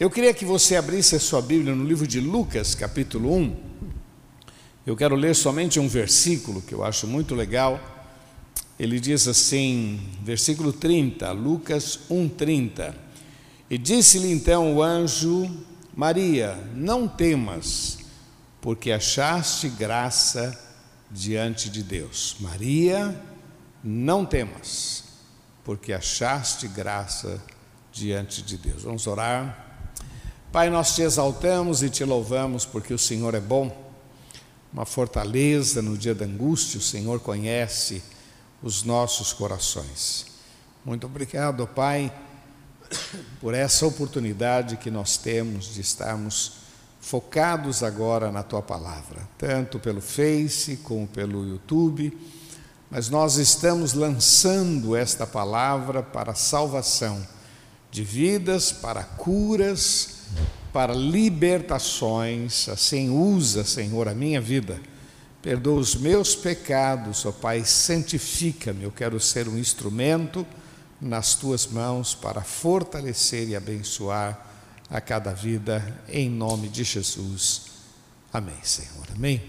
Eu queria que você abrisse a sua Bíblia no livro de Lucas, capítulo 1. Eu quero ler somente um versículo que eu acho muito legal. Ele diz assim, versículo 30, Lucas 1:30. E disse-lhe então o anjo: Maria, não temas, porque achaste graça diante de Deus. Maria, não temas, porque achaste graça diante de Deus. Vamos orar. Pai, nós te exaltamos e te louvamos porque o Senhor é bom, uma fortaleza no dia da angústia, o Senhor conhece os nossos corações. Muito obrigado, Pai, por essa oportunidade que nós temos de estarmos focados agora na tua palavra, tanto pelo Face como pelo YouTube, mas nós estamos lançando esta palavra para salvação de vidas, para curas, para libertações. Assim, usa, Senhor, a minha vida. Perdoa os meus pecados, ó Pai, santifica-me. Eu quero ser um instrumento nas tuas mãos para fortalecer e abençoar a cada vida, em nome de Jesus. Amém, Senhor. Amém.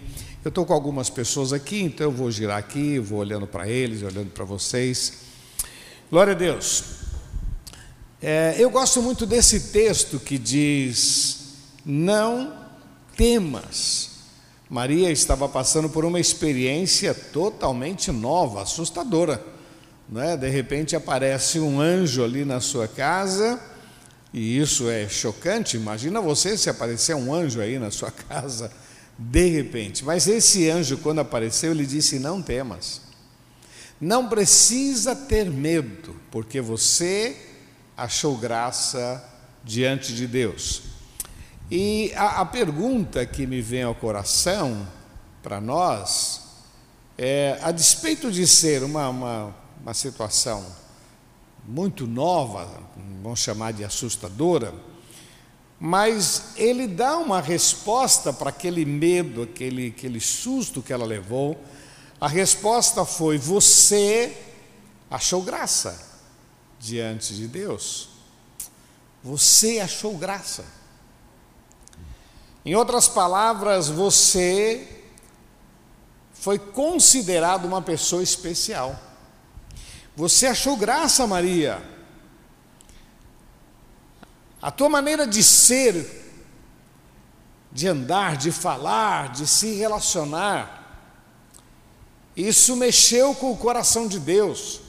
Eu estou com algumas pessoas aqui, então eu vou girar aqui, vou olhando para eles, olhando para vocês. Glória a Deus. É, eu gosto muito desse texto que diz: Não temas. Maria estava passando por uma experiência totalmente nova, assustadora. Né? De repente aparece um anjo ali na sua casa, e isso é chocante. Imagina você se aparecer um anjo aí na sua casa, de repente. Mas esse anjo, quando apareceu, ele disse: Não temas. Não precisa ter medo, porque você achou graça diante de Deus. E a, a pergunta que me vem ao coração para nós é: a despeito de ser uma, uma, uma situação muito nova, vamos chamar de assustadora, mas ele dá uma resposta para aquele medo, aquele, aquele susto que ela levou. A resposta foi: Você achou graça diante de Deus. Você achou graça. Em outras palavras, você foi considerado uma pessoa especial. Você achou graça, Maria. A tua maneira de ser, de andar, de falar, de se relacionar, isso mexeu com o coração de Deus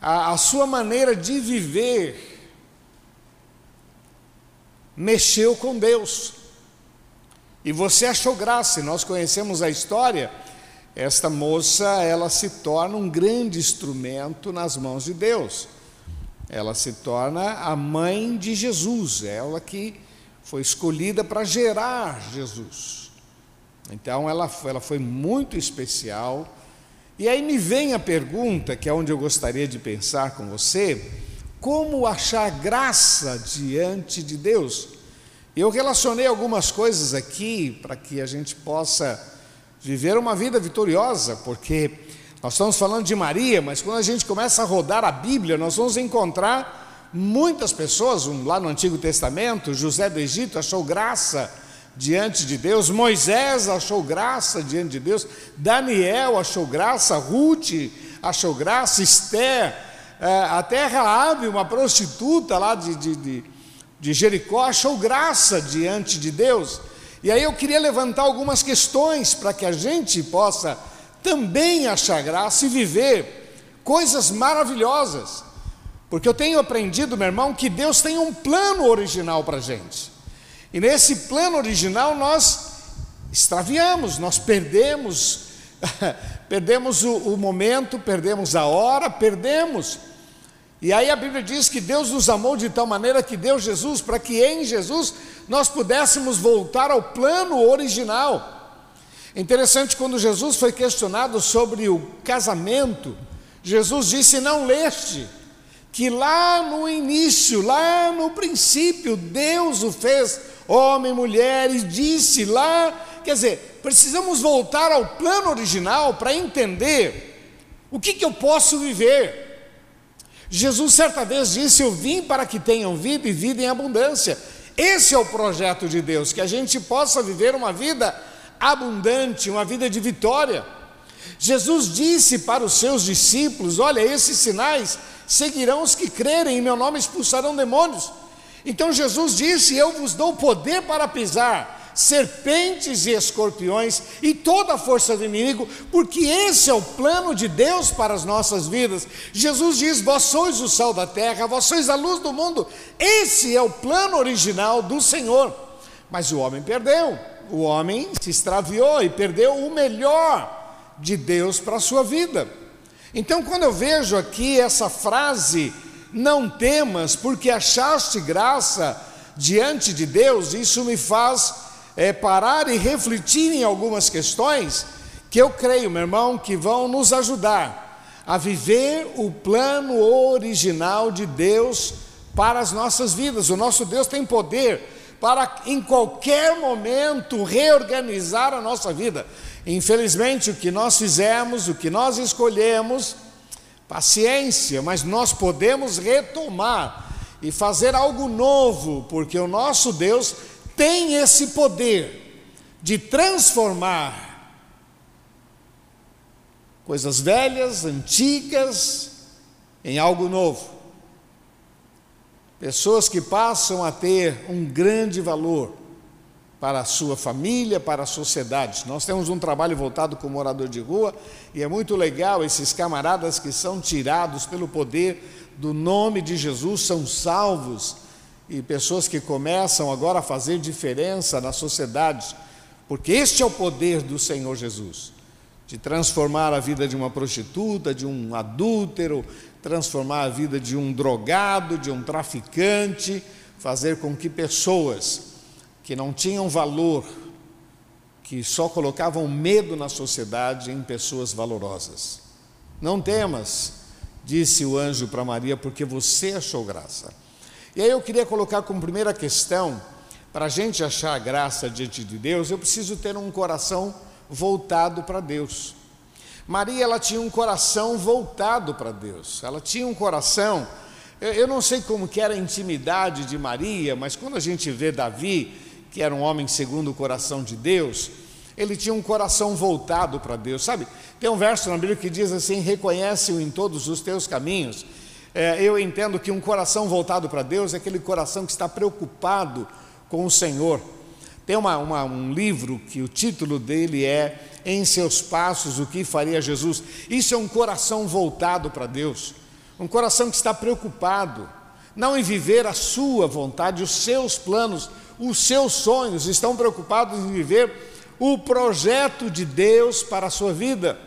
a, a sua maneira de viver mexeu com Deus. E você achou graça, nós conhecemos a história. Esta moça, ela se torna um grande instrumento nas mãos de Deus. Ela se torna a mãe de Jesus, ela que foi escolhida para gerar Jesus. Então ela, ela foi muito especial e aí me vem a pergunta, que é onde eu gostaria de pensar com você: como achar graça diante de Deus? Eu relacionei algumas coisas aqui para que a gente possa viver uma vida vitoriosa, porque nós estamos falando de Maria, mas quando a gente começa a rodar a Bíblia, nós vamos encontrar muitas pessoas, lá no Antigo Testamento, José do Egito achou graça diante de Deus, Moisés achou graça diante de Deus, Daniel achou graça, Ruth achou graça, Esther, é, até Raabe, uma prostituta lá de, de, de, de Jericó, achou graça diante de Deus. E aí eu queria levantar algumas questões para que a gente possa também achar graça e viver coisas maravilhosas. Porque eu tenho aprendido, meu irmão, que Deus tem um plano original para a gente. E nesse plano original nós extraviamos, nós perdemos, perdemos o, o momento, perdemos a hora, perdemos. E aí a Bíblia diz que Deus nos amou de tal maneira que deu Jesus para que em Jesus nós pudéssemos voltar ao plano original. Interessante quando Jesus foi questionado sobre o casamento, Jesus disse: Não leste que lá no início, lá no princípio, Deus o fez homem, mulher, e disse lá. Quer dizer, precisamos voltar ao plano original para entender o que, que eu posso viver. Jesus certa vez disse: Eu vim para que tenham vida e vida em abundância. Esse é o projeto de Deus, que a gente possa viver uma vida abundante, uma vida de vitória. Jesus disse para os seus discípulos: Olha, esses sinais seguirão os que crerem, em meu nome expulsarão demônios. Então Jesus disse: Eu vos dou poder para pisar serpentes e escorpiões e toda a força do inimigo, porque esse é o plano de Deus para as nossas vidas. Jesus diz: Vós sois o sal da terra, vós sois a luz do mundo. Esse é o plano original do Senhor. Mas o homem perdeu, o homem se extraviou e perdeu o melhor de Deus para a sua vida. Então, quando eu vejo aqui essa frase, não temas, porque achaste graça diante de Deus, isso me faz é, parar e refletir em algumas questões que eu creio, meu irmão, que vão nos ajudar a viver o plano original de Deus para as nossas vidas. O nosso Deus tem poder para, em qualquer momento, reorganizar a nossa vida. Infelizmente, o que nós fizemos, o que nós escolhemos, paciência, mas nós podemos retomar e fazer algo novo, porque o nosso Deus tem esse poder de transformar coisas velhas, antigas, em algo novo. Pessoas que passam a ter um grande valor para a sua família, para a sociedade. Nós temos um trabalho voltado com morador de rua e é muito legal esses camaradas que são tirados pelo poder do nome de Jesus, são salvos e pessoas que começam agora a fazer diferença na sociedade, porque este é o poder do Senhor Jesus de transformar a vida de uma prostituta, de um adúltero, transformar a vida de um drogado, de um traficante, fazer com que pessoas que não tinham valor, que só colocavam medo na sociedade, em pessoas valorosas. Não temas, disse o anjo para Maria, porque você achou graça. E aí eu queria colocar como primeira questão, para a gente achar a graça diante de Deus, eu preciso ter um coração voltado para Deus. Maria, ela tinha um coração voltado para Deus, ela tinha um coração, eu, eu não sei como que era a intimidade de Maria, mas quando a gente vê Davi, que era um homem segundo o coração de Deus, ele tinha um coração voltado para Deus, sabe? Tem um verso na Bíblia que diz assim: reconhece-o em todos os teus caminhos é, eu entendo que um coração voltado para Deus é aquele coração que está preocupado com o Senhor. Tem uma, uma, um livro que o título dele é Em Seus Passos, o que faria Jesus? Isso é um coração voltado para Deus, um coração que está preocupado, não em viver a sua vontade, os seus planos, os seus sonhos, estão preocupados em viver o projeto de Deus para a sua vida.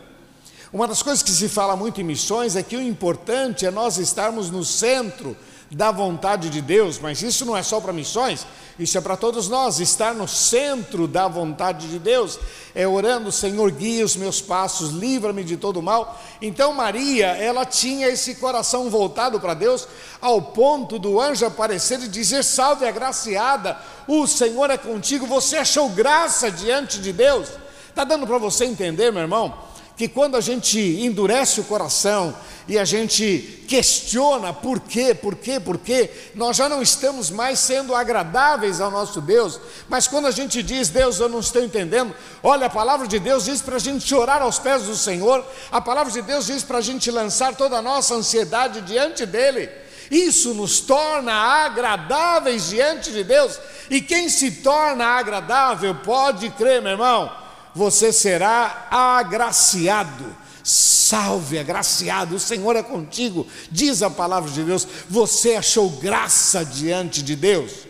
Uma das coisas que se fala muito em missões é que o importante é nós estarmos no centro da vontade de Deus, mas isso não é só para missões, isso é para todos nós, estar no centro da vontade de Deus, é orando, Senhor, guia os meus passos, livra-me de todo mal. Então Maria, ela tinha esse coração voltado para Deus, ao ponto do anjo aparecer e dizer: Salve, agraciada, o Senhor é contigo, você achou graça diante de Deus. Está dando para você entender, meu irmão? Que quando a gente endurece o coração e a gente questiona por quê, por quê, por quê, nós já não estamos mais sendo agradáveis ao nosso Deus, mas quando a gente diz, Deus, eu não estou entendendo, olha, a palavra de Deus diz para a gente chorar aos pés do Senhor, a palavra de Deus diz para a gente lançar toda a nossa ansiedade diante dEle. Isso nos torna agradáveis diante de Deus, e quem se torna agradável pode crer, meu irmão, você será agraciado. Salve, agraciado, o Senhor é contigo, diz a palavra de Deus. Você achou graça diante de Deus.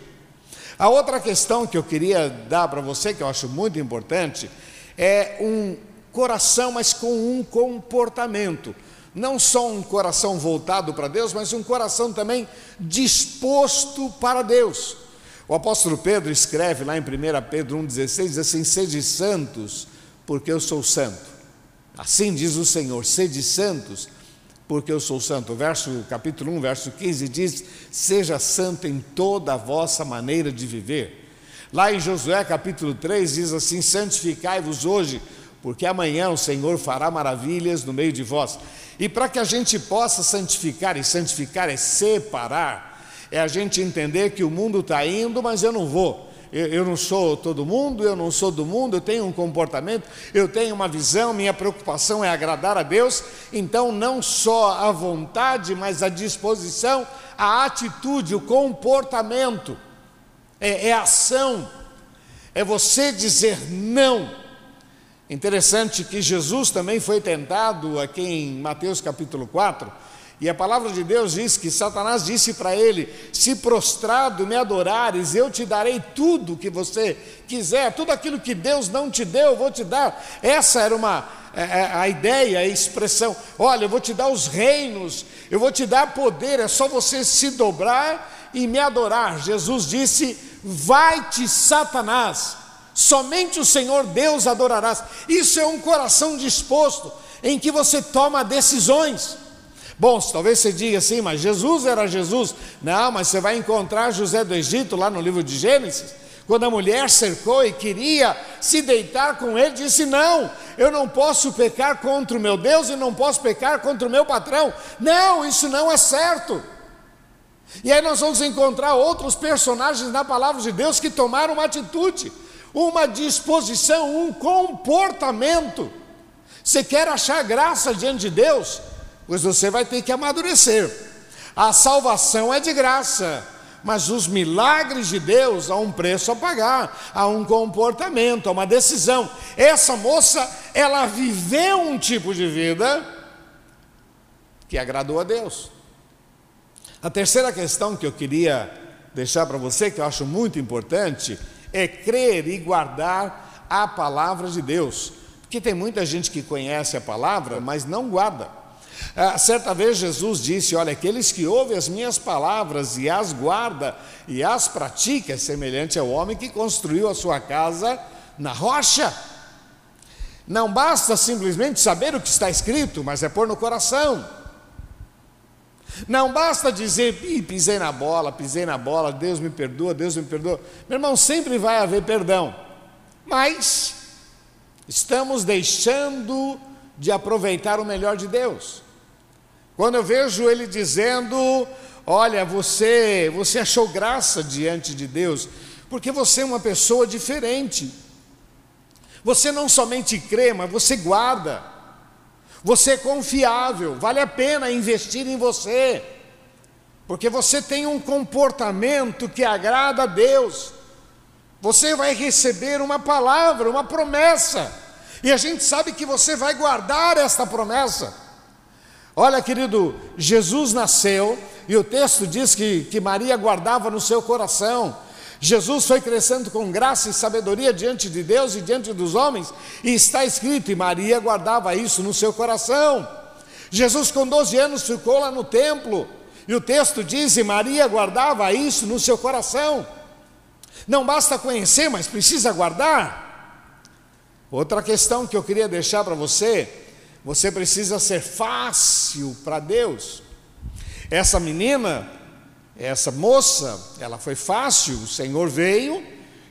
A outra questão que eu queria dar para você, que eu acho muito importante, é um coração, mas com um comportamento. Não só um coração voltado para Deus, mas um coração também disposto para Deus. O apóstolo Pedro escreve lá em 1 Pedro 1,16: diz assim: Sede santos, porque eu sou santo. Assim diz o Senhor: Sede santos, porque eu sou santo. O verso, capítulo 1, verso 15 diz: Seja santo em toda a vossa maneira de viver. Lá em Josué capítulo 3 diz assim: Santificai-vos hoje, porque amanhã o Senhor fará maravilhas no meio de vós. E para que a gente possa santificar, e santificar é separar, é a gente entender que o mundo está indo, mas eu não vou. Eu, eu, não sou todo mundo, eu não sou do mundo, eu tenho um comportamento, eu tenho uma visão, minha preocupação é agradar a Deus. Então, não só a vontade, mas a disposição, a atitude, o comportamento, é, é ação, é você dizer não. Interessante que Jesus também foi tentado aqui em Mateus capítulo 4 e a palavra de Deus diz que Satanás disse para ele: Se prostrado me adorares, eu te darei tudo que você quiser, tudo aquilo que Deus não te deu, eu vou te dar. Essa era uma é, é, a ideia, a expressão: Olha, eu vou te dar os reinos, eu vou te dar poder, é só você se dobrar e me adorar. Jesus disse: Vai-te, Satanás, somente o Senhor Deus adorarás. Isso é um coração disposto em que você toma decisões. Bom, talvez você diga assim, mas Jesus era Jesus. Não, mas você vai encontrar José do Egito lá no livro de Gênesis. Quando a mulher cercou e queria se deitar com ele, disse: Não, eu não posso pecar contra o meu Deus e não posso pecar contra o meu patrão. Não, isso não é certo. E aí nós vamos encontrar outros personagens na palavra de Deus que tomaram uma atitude, uma disposição, um comportamento. Você quer achar graça diante de Deus? Pois você vai ter que amadurecer. A salvação é de graça, mas os milagres de Deus há um preço a pagar, há um comportamento, há uma decisão. Essa moça, ela viveu um tipo de vida que agradou a Deus. A terceira questão que eu queria deixar para você, que eu acho muito importante, é crer e guardar a palavra de Deus. Porque tem muita gente que conhece a palavra, mas não guarda. Ah, certa vez Jesus disse: Olha, aqueles que ouvem as minhas palavras e as guarda e as pratica, é semelhante ao homem que construiu a sua casa na rocha. Não basta simplesmente saber o que está escrito, mas é pôr no coração. Não basta dizer, pisei na bola, pisei na bola, Deus me perdoa, Deus me perdoa. Meu irmão, sempre vai haver perdão, mas estamos deixando de aproveitar o melhor de Deus. Quando eu vejo ele dizendo: Olha, você, você achou graça diante de Deus, porque você é uma pessoa diferente. Você não somente crê, mas você guarda. Você é confiável, vale a pena investir em você, porque você tem um comportamento que agrada a Deus. Você vai receber uma palavra, uma promessa, e a gente sabe que você vai guardar esta promessa. Olha, querido, Jesus nasceu e o texto diz que, que Maria guardava no seu coração. Jesus foi crescendo com graça e sabedoria diante de Deus e diante dos homens, e está escrito: e Maria guardava isso no seu coração. Jesus, com 12 anos, ficou lá no templo, e o texto diz: e Maria guardava isso no seu coração. Não basta conhecer, mas precisa guardar. Outra questão que eu queria deixar para você você precisa ser fácil para Deus. Essa menina, essa moça, ela foi fácil, o Senhor veio,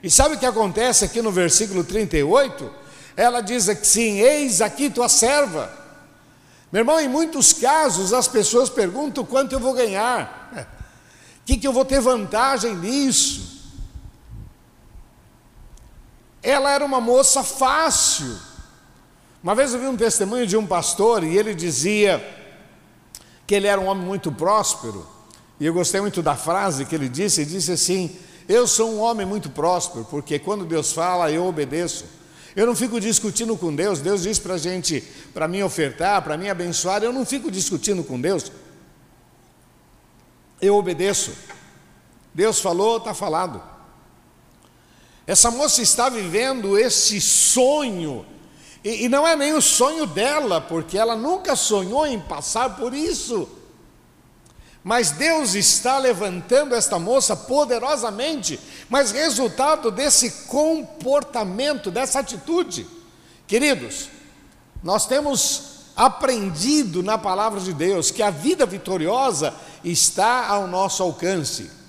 e sabe o que acontece aqui no versículo 38? Ela diz assim: Eis aqui tua serva. Meu irmão, em muitos casos as pessoas perguntam quanto eu vou ganhar, o que, que eu vou ter vantagem nisso. Ela era uma moça fácil, uma vez eu vi um testemunho de um pastor e ele dizia que ele era um homem muito próspero. E eu gostei muito da frase que ele disse, ele disse assim: "Eu sou um homem muito próspero, porque quando Deus fala, eu obedeço. Eu não fico discutindo com Deus. Deus diz para gente, para mim ofertar, para mim abençoar. Eu não fico discutindo com Deus. Eu obedeço. Deus falou, está falado. Essa moça está vivendo esse sonho e, e não é nem o sonho dela, porque ela nunca sonhou em passar por isso. Mas Deus está levantando esta moça poderosamente, mas resultado desse comportamento, dessa atitude. Queridos, nós temos aprendido na palavra de Deus que a vida vitoriosa está ao nosso alcance.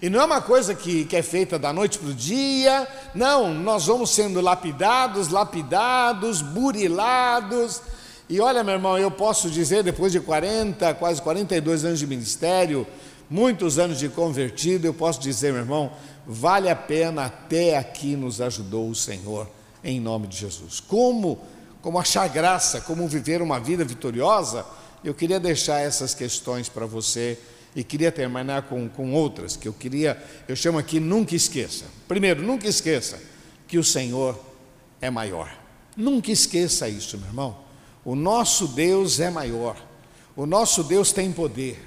E não é uma coisa que, que é feita da noite para o dia, não, nós vamos sendo lapidados, lapidados, burilados. E olha, meu irmão, eu posso dizer, depois de 40, quase 42 anos de ministério, muitos anos de convertido, eu posso dizer, meu irmão, vale a pena, até aqui nos ajudou o Senhor, em nome de Jesus. Como, como achar graça, como viver uma vida vitoriosa, eu queria deixar essas questões para você e queria terminar com, com outras que eu queria, eu chamo aqui nunca esqueça. Primeiro, nunca esqueça que o Senhor é maior. Nunca esqueça isso, meu irmão. O nosso Deus é maior. O nosso Deus tem poder.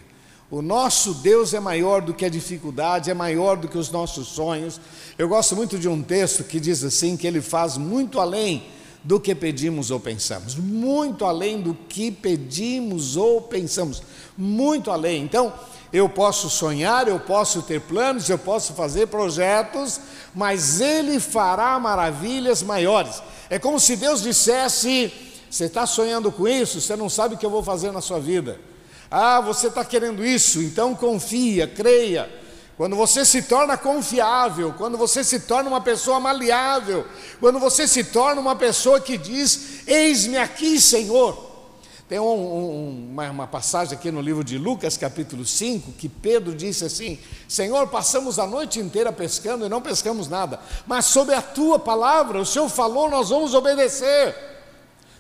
O nosso Deus é maior do que a dificuldade, é maior do que os nossos sonhos. Eu gosto muito de um texto que diz assim: que ele faz muito além do que pedimos ou pensamos, muito além do que pedimos ou pensamos, muito além. Então, eu posso sonhar, eu posso ter planos, eu posso fazer projetos, mas Ele fará maravilhas maiores. É como se Deus dissesse: Você está sonhando com isso? Você não sabe o que eu vou fazer na sua vida. Ah, você está querendo isso, então confia, creia. Quando você se torna confiável, quando você se torna uma pessoa maleável, quando você se torna uma pessoa que diz: Eis-me aqui, Senhor. Tem um, um, uma, passagem aqui no livro de Lucas, capítulo 5, que Pedro disse assim: Senhor, passamos a noite inteira pescando e não pescamos nada, mas sob a tua palavra, o Senhor falou, nós vamos obedecer.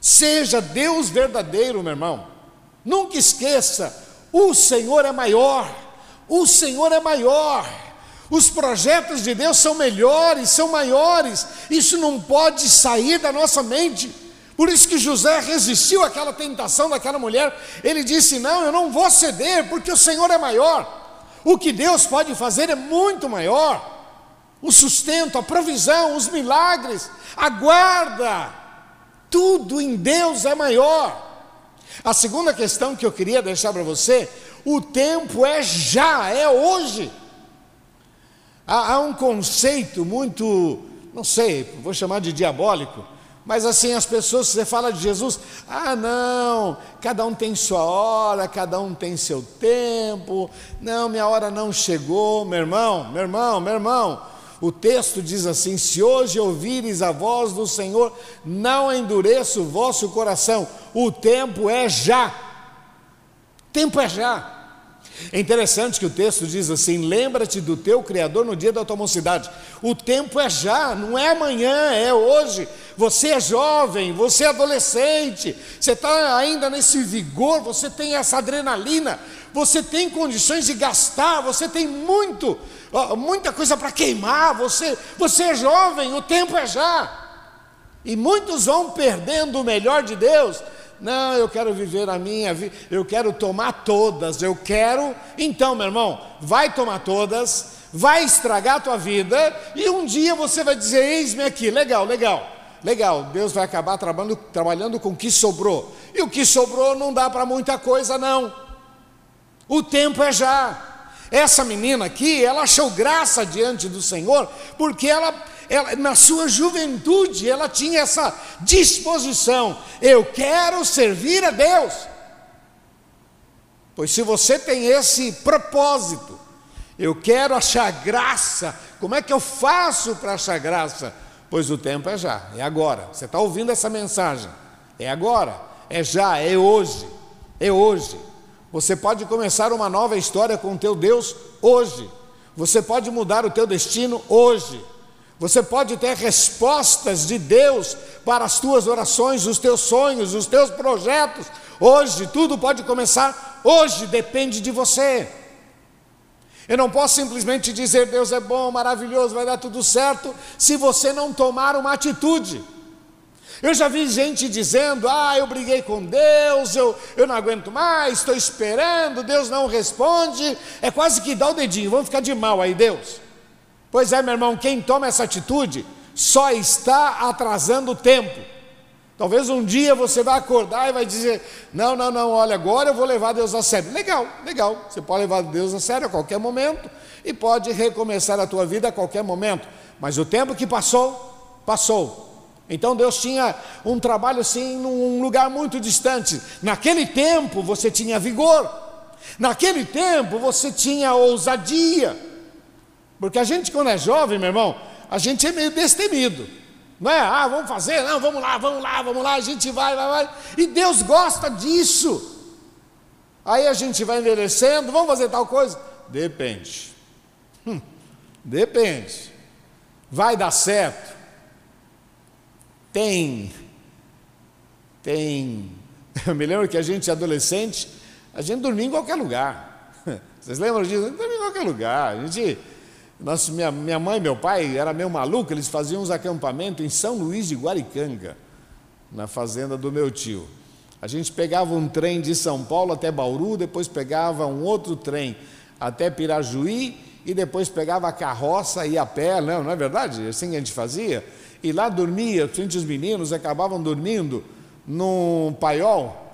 Seja Deus verdadeiro, meu irmão. Nunca esqueça: o Senhor é maior, o Senhor é maior. Os projetos de Deus são melhores, são maiores. Isso não pode sair da nossa mente. Por isso que José resistiu àquela tentação daquela mulher. Ele disse: Não, eu não vou ceder, porque o Senhor é maior. O que Deus pode fazer é muito maior. O sustento, a provisão, os milagres, a guarda, tudo em Deus é maior. A segunda questão que eu queria deixar para você: o tempo é já, é hoje. Há, há um conceito muito, não sei, vou chamar de diabólico mas assim, as pessoas, você fala de Jesus, ah, não, cada um tem sua hora, cada um tem seu tempo, não, minha hora não chegou, meu irmão, meu irmão, meu irmão. O texto diz assim: se hoje ouvires a voz do Senhor, não endureça o vosso coração, o tempo é já. Tempo é já. É interessante que o texto diz assim: lembra-te do teu Criador no dia da tua mocidade. O tempo é já, não é amanhã, é hoje. Você é jovem, você é adolescente, você está ainda nesse vigor, você tem essa adrenalina, você tem condições de gastar, você tem muito, muita coisa para queimar. Você, você é jovem, o tempo é já. E muitos vão perdendo o melhor de Deus não, eu quero viver a minha vida, eu quero tomar todas, eu quero. Então, meu irmão, vai tomar todas, vai estragar a tua vida, e um dia você vai dizer: Eis-me aqui, legal, legal, legal. Deus vai acabar trabalhando, trabalhando com o que sobrou, e o que sobrou não dá para muita coisa, não. O tempo é já. Essa menina aqui, ela achou graça diante do Senhor, porque ela ela, na sua juventude, ela tinha essa disposição: eu quero servir a Deus. Pois se você tem esse propósito, eu quero achar graça, como é que eu faço para achar graça? Pois o tempo é já, é agora. Você está ouvindo essa mensagem? É agora, é já, é hoje, é hoje. Você pode começar uma nova história com o teu Deus hoje. Você pode mudar o teu destino hoje. Você pode ter respostas de Deus para as tuas orações, os teus sonhos, os teus projetos. Hoje, tudo pode começar, hoje depende de você. Eu não posso simplesmente dizer Deus é bom, maravilhoso, vai dar tudo certo, se você não tomar uma atitude. Eu já vi gente dizendo: Ah, eu briguei com Deus, eu, eu não aguento mais, estou esperando, Deus não responde. É quase que dá o dedinho, vamos ficar de mal aí, Deus. Pois é, meu irmão, quem toma essa atitude só está atrasando o tempo. Talvez um dia você vai acordar e vai dizer: Não, não, não, olha, agora eu vou levar Deus a sério. Legal, legal. Você pode levar Deus a sério a qualquer momento e pode recomeçar a tua vida a qualquer momento. Mas o tempo que passou, passou. Então Deus tinha um trabalho assim num lugar muito distante. Naquele tempo você tinha vigor, naquele tempo você tinha ousadia. Porque a gente, quando é jovem, meu irmão, a gente é meio destemido. Não é? Ah, vamos fazer? Não, vamos lá, vamos lá, vamos lá, a gente vai, vai, vai. E Deus gosta disso. Aí a gente vai envelhecendo, vamos fazer tal coisa? Depende. Hum, depende. Vai dar certo? Tem. Tem. Eu me lembro que a gente, adolescente, a gente dormia em qualquer lugar. Vocês lembram disso? A gente dormia em qualquer lugar. A gente nossa, minha, minha mãe e meu pai era meio maluco, eles faziam uns acampamentos em São Luís de Guaricanga, na fazenda do meu tio. A gente pegava um trem de São Paulo até Bauru, depois pegava um outro trem até Pirajuí e depois pegava a carroça e a pé, não, não é verdade? Assim a gente fazia. E lá dormia, frente os meninos acabavam dormindo num paiol,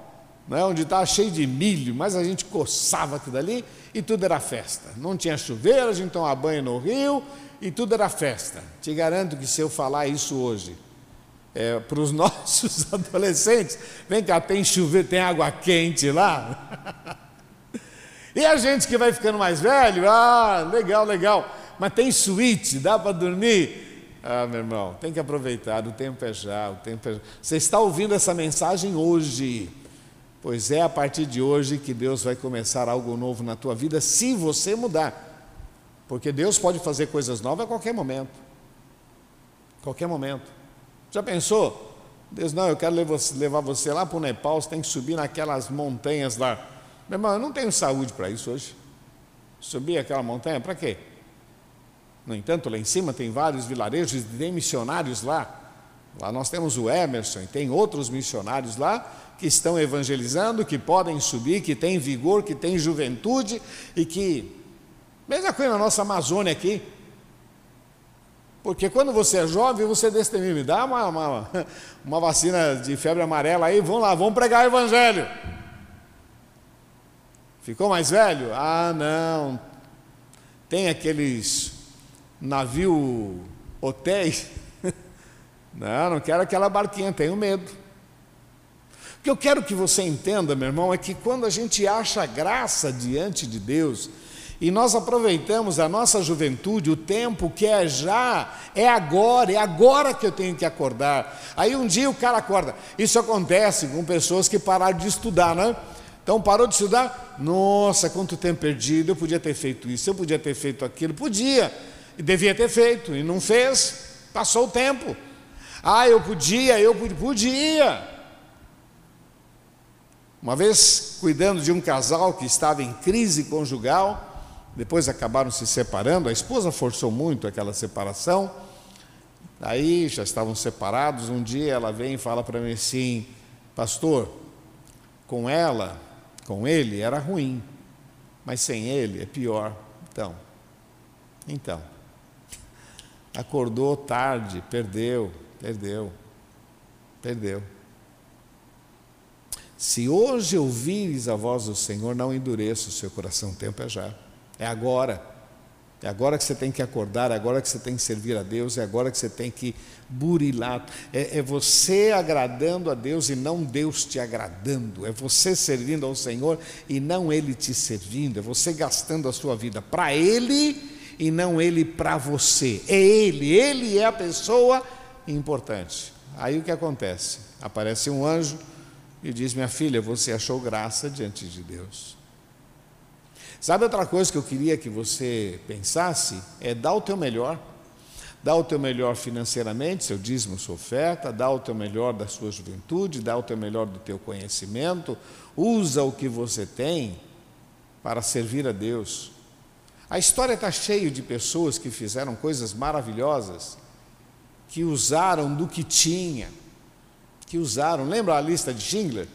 né, onde estava cheio de milho, mas a gente coçava aquilo ali e tudo era festa. Não tinha chuveiro, a gente tomava banho no rio e tudo era festa. Te garanto que se eu falar isso hoje é, para os nossos adolescentes, vem cá, tem chuveiro, tem água quente lá. e a gente que vai ficando mais velho, ah, legal, legal, mas tem suíte, dá para dormir. Ah, meu irmão, tem que aproveitar, o tempo é já, o tempo é já. Você está ouvindo essa mensagem hoje. Pois é a partir de hoje que Deus vai começar algo novo na tua vida, se você mudar. Porque Deus pode fazer coisas novas a qualquer momento. Qualquer momento. Já pensou? Deus, não, eu quero levar você lá para o Nepal, você tem que subir naquelas montanhas lá. Meu irmão, eu não tenho saúde para isso hoje. Subir aquela montanha, para quê? No entanto, lá em cima tem vários vilarejos e tem missionários lá. Lá nós temos o Emerson e tem outros missionários lá que estão evangelizando, que podem subir, que têm vigor, que têm juventude e que. Mesma coisa na nossa Amazônia aqui. Porque quando você é jovem, você desse tempo, me dá uma, uma, uma vacina de febre amarela aí, vamos lá, vamos pregar o evangelho. Ficou mais velho? Ah, não. Tem aqueles navio hotéis. Não, não quero aquela barquinha, tenho medo. O que eu quero que você entenda, meu irmão, é que quando a gente acha graça diante de Deus, e nós aproveitamos a nossa juventude, o tempo que é já, é agora, é agora que eu tenho que acordar. Aí um dia o cara acorda. Isso acontece com pessoas que pararam de estudar, né? Então parou de estudar, nossa, quanto tempo perdido, eu podia ter feito isso, eu podia ter feito aquilo, podia, e devia ter feito, e não fez, passou o tempo. Ah, eu podia, eu podia. Uma vez, cuidando de um casal que estava em crise conjugal, depois acabaram se separando, a esposa forçou muito aquela separação. Aí já estavam separados. Um dia ela vem e fala para mim assim: Pastor, com ela, com ele era ruim, mas sem ele é pior. Então, então, acordou tarde, perdeu, Perdeu. Perdeu. Se hoje ouvires a voz do Senhor, não endureça o seu coração, o tempo é já. É agora. É agora que você tem que acordar, é agora que você tem que servir a Deus, é agora que você tem que burilar. É, é você agradando a Deus e não Deus te agradando. É você servindo ao Senhor e não Ele te servindo. É você gastando a sua vida para Ele e não Ele para você. É Ele, Ele é a pessoa importante. Aí o que acontece? Aparece um anjo e diz: Minha filha, você achou graça diante de Deus. Sabe outra coisa que eu queria que você pensasse? É dar o teu melhor. Dá o teu melhor financeiramente, seu dízimo, sua oferta, dá o teu melhor da sua juventude, dá o teu melhor do teu conhecimento, usa o que você tem para servir a Deus. A história está cheia de pessoas que fizeram coisas maravilhosas que usaram do que tinha, que usaram, lembra a lista de Schindler?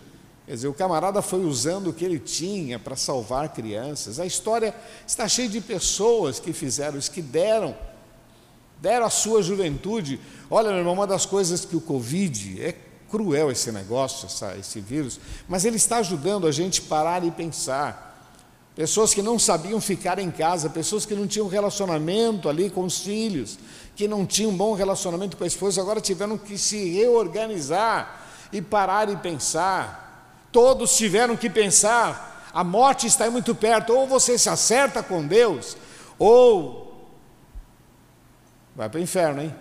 Quer dizer, o camarada foi usando o que ele tinha para salvar crianças. A história está cheia de pessoas que fizeram isso, que deram, deram a sua juventude. Olha, meu irmão, uma das coisas que o Covid, é cruel esse negócio, essa, esse vírus, mas ele está ajudando a gente parar e pensar. Pessoas que não sabiam ficar em casa, pessoas que não tinham relacionamento ali com os filhos, que não tinham um bom relacionamento com a esposa, agora tiveram que se reorganizar e parar e pensar. Todos tiveram que pensar. A morte está muito perto. Ou você se acerta com Deus, ou vai para o inferno, hein?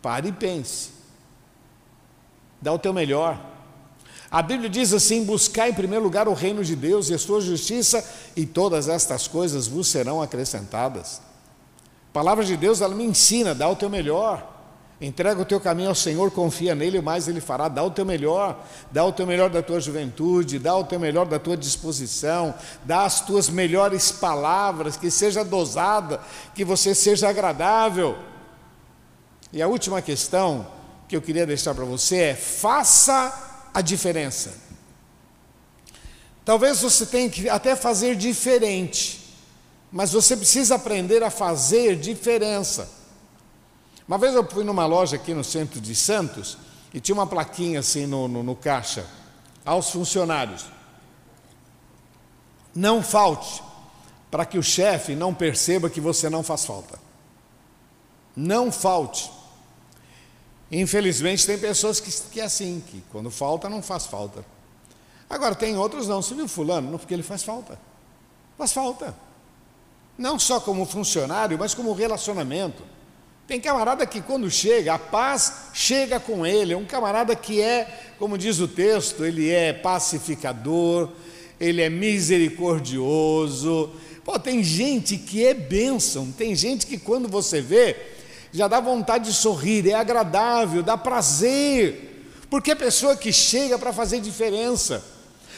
Pare e pense. Dá o teu melhor. A Bíblia diz assim: buscar em primeiro lugar o reino de Deus e a sua justiça, e todas estas coisas vos serão acrescentadas. A palavra de Deus, ela me ensina, dá o teu melhor. Entrega o teu caminho ao Senhor, confia nele, o mais ele fará. Dá o teu melhor, dá o teu melhor da tua juventude, dá o teu melhor da tua disposição, dá as tuas melhores palavras, que seja dosada, que você seja agradável. E a última questão que eu queria deixar para você é: faça a diferença. Talvez você tenha que até fazer diferente, mas você precisa aprender a fazer diferença. Uma vez eu fui numa loja aqui no centro de Santos e tinha uma plaquinha assim no, no, no caixa, aos funcionários. Não falte, para que o chefe não perceba que você não faz falta. Não falte. Infelizmente tem pessoas que, que é assim, que quando falta não faz falta. Agora tem outros não, você viu fulano? Não, porque ele faz falta. Faz falta. Não só como funcionário, mas como relacionamento. Tem camarada que quando chega, a paz chega com ele. É um camarada que é, como diz o texto, ele é pacificador, ele é misericordioso. Pô, tem gente que é bênção, tem gente que quando você vê, já dá vontade de sorrir, é agradável, dá prazer. Porque é pessoa que chega para fazer diferença.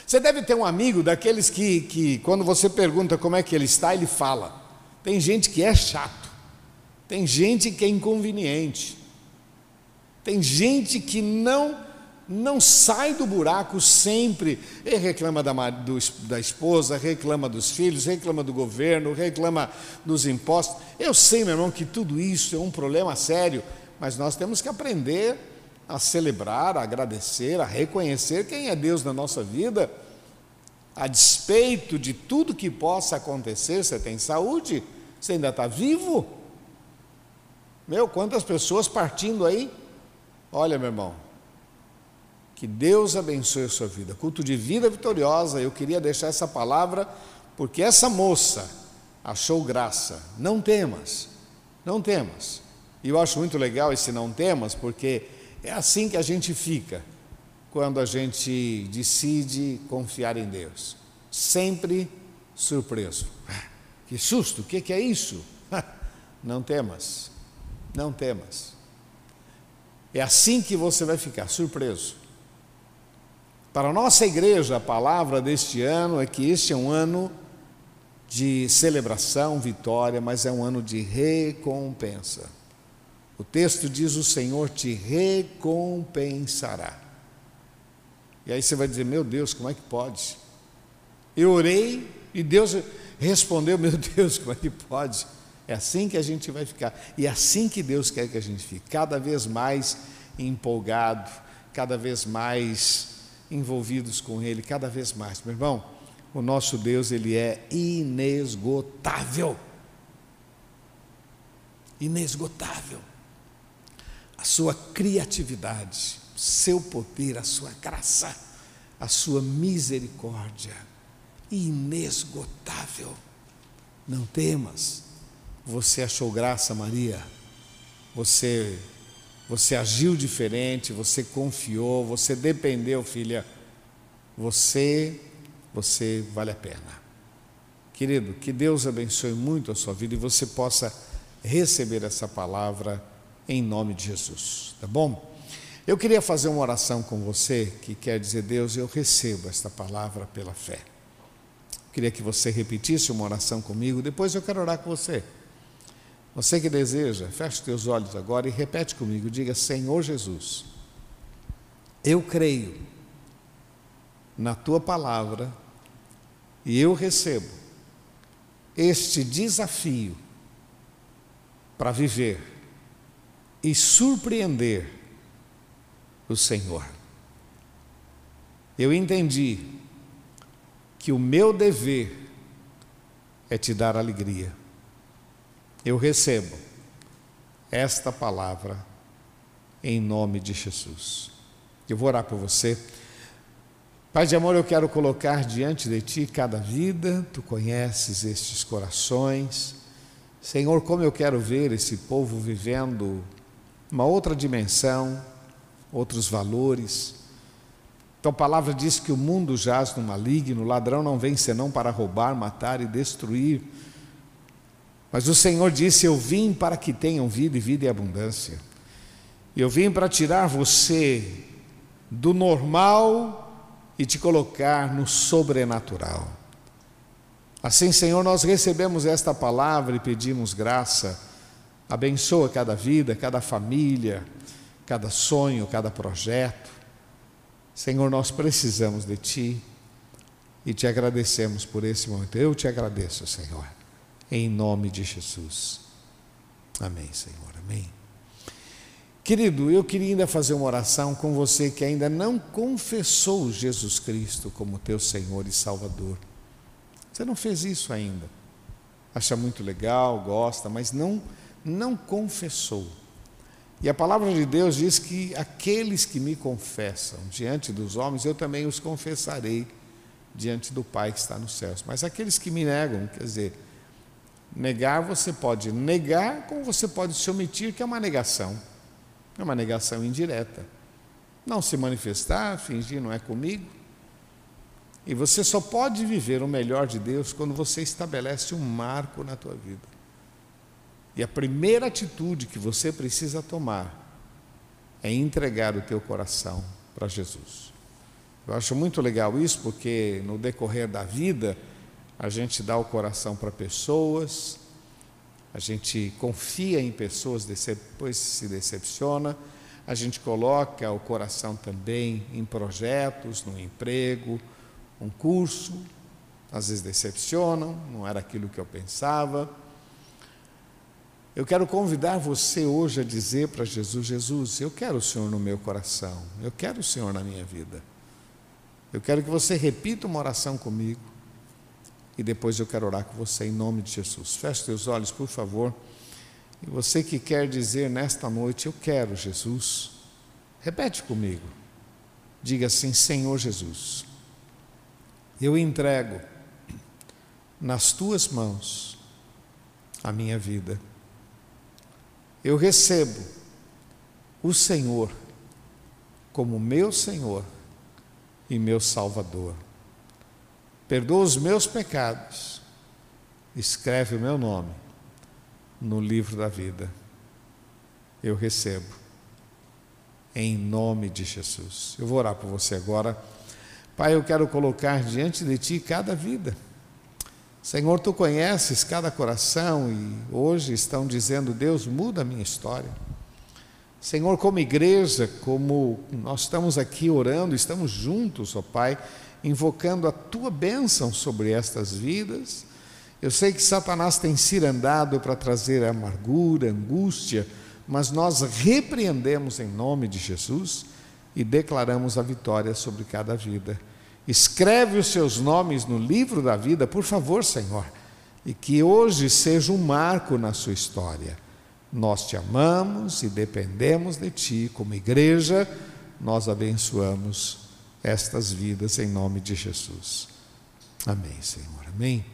Você deve ter um amigo daqueles que, que, quando você pergunta como é que ele está, ele fala. Tem gente que é chato. Tem gente que é inconveniente. Tem gente que não não sai do buraco sempre. E reclama da, do, da esposa, reclama dos filhos, reclama do governo, reclama dos impostos. Eu sei, meu irmão, que tudo isso é um problema sério, mas nós temos que aprender a celebrar, a agradecer, a reconhecer quem é Deus na nossa vida. A despeito de tudo que possa acontecer, você tem saúde, você ainda está vivo. Meu, quantas pessoas partindo aí? Olha, meu irmão, que Deus abençoe a sua vida. Culto de vida vitoriosa, eu queria deixar essa palavra, porque essa moça achou graça. Não temas, não temas. E eu acho muito legal esse não temas, porque é assim que a gente fica quando a gente decide confiar em Deus. Sempre surpreso. Que susto, o que é isso? Não temas. Não temas. É assim que você vai ficar surpreso. Para a nossa igreja, a palavra deste ano é que este é um ano de celebração, vitória, mas é um ano de recompensa. O texto diz: O Senhor te recompensará. E aí você vai dizer: Meu Deus, como é que pode? Eu orei e Deus respondeu: Meu Deus, como é que pode? É assim que a gente vai ficar. E é assim que Deus quer que a gente fique, cada vez mais empolgado, cada vez mais envolvidos com Ele, cada vez mais. Meu irmão, o nosso Deus, ele é inesgotável. Inesgotável. A sua criatividade, seu poder, a sua graça, a sua misericórdia, inesgotável. Não temas você achou graça, Maria. Você você agiu diferente, você confiou, você dependeu, filha. Você você vale a pena. Querido, que Deus abençoe muito a sua vida e você possa receber essa palavra em nome de Jesus, tá bom? Eu queria fazer uma oração com você que quer dizer, Deus, eu recebo esta palavra pela fé. Queria que você repetisse uma oração comigo, depois eu quero orar com você. Você que deseja, feche teus olhos agora e repete comigo, diga: Senhor Jesus, eu creio na tua palavra e eu recebo este desafio para viver e surpreender o Senhor. Eu entendi que o meu dever é te dar alegria eu recebo esta palavra em nome de Jesus. Eu vou orar por você. Pai de amor, eu quero colocar diante de ti cada vida, tu conheces estes corações, Senhor, como eu quero ver esse povo vivendo uma outra dimensão, outros valores. Tua palavra diz que o mundo jaz no maligno, o ladrão não vem senão para roubar, matar e destruir. Mas o Senhor disse: Eu vim para que tenham vida e vida e abundância. Eu vim para tirar você do normal e te colocar no sobrenatural. Assim, Senhor, nós recebemos esta palavra e pedimos graça. Abençoa cada vida, cada família, cada sonho, cada projeto. Senhor, nós precisamos de Ti e te agradecemos por esse momento. Eu te agradeço, Senhor, em nome de Jesus. Amém, Senhor, amém. Querido, eu queria ainda fazer uma oração com você que ainda não confessou Jesus Cristo como teu Senhor e Salvador. Você não fez isso ainda. Acha muito legal, gosta, mas não não confessou. E a palavra de Deus diz que aqueles que me confessam diante dos homens, eu também os confessarei diante do Pai que está nos céus. Mas aqueles que me negam, quer dizer, negar você pode negar, como você pode se omitir, que é uma negação. É uma negação indireta. Não se manifestar, fingir não é comigo. E você só pode viver o melhor de Deus quando você estabelece um marco na tua vida. E a primeira atitude que você precisa tomar é entregar o teu coração para Jesus. Eu acho muito legal isso porque no decorrer da vida a gente dá o coração para pessoas, a gente confia em pessoas, depois se decepciona, a gente coloca o coração também em projetos, no emprego, um curso, às vezes decepcionam, não era aquilo que eu pensava. Eu quero convidar você hoje a dizer para Jesus: Jesus, eu quero o Senhor no meu coração, eu quero o Senhor na minha vida. Eu quero que você repita uma oração comigo e depois eu quero orar com você em nome de Jesus. Feche seus olhos, por favor. E você que quer dizer nesta noite: Eu quero Jesus, repete comigo. Diga assim: Senhor Jesus, eu entrego nas tuas mãos a minha vida eu recebo o Senhor como meu Senhor e meu Salvador. Perdoa os meus pecados, escreve o meu nome no livro da vida. Eu recebo, em nome de Jesus. Eu vou orar por você agora. Pai, eu quero colocar diante de Ti cada vida Senhor, tu conheces cada coração e hoje estão dizendo: Deus, muda a minha história. Senhor, como igreja, como nós estamos aqui orando, estamos juntos, ó Pai, invocando a tua bênção sobre estas vidas. Eu sei que Satanás tem cirandado para trazer amargura, angústia, mas nós repreendemos em nome de Jesus e declaramos a vitória sobre cada vida. Escreve os seus nomes no livro da vida, por favor, Senhor, e que hoje seja um marco na sua história. Nós te amamos e dependemos de ti, como igreja, nós abençoamos estas vidas em nome de Jesus. Amém, Senhor. Amém.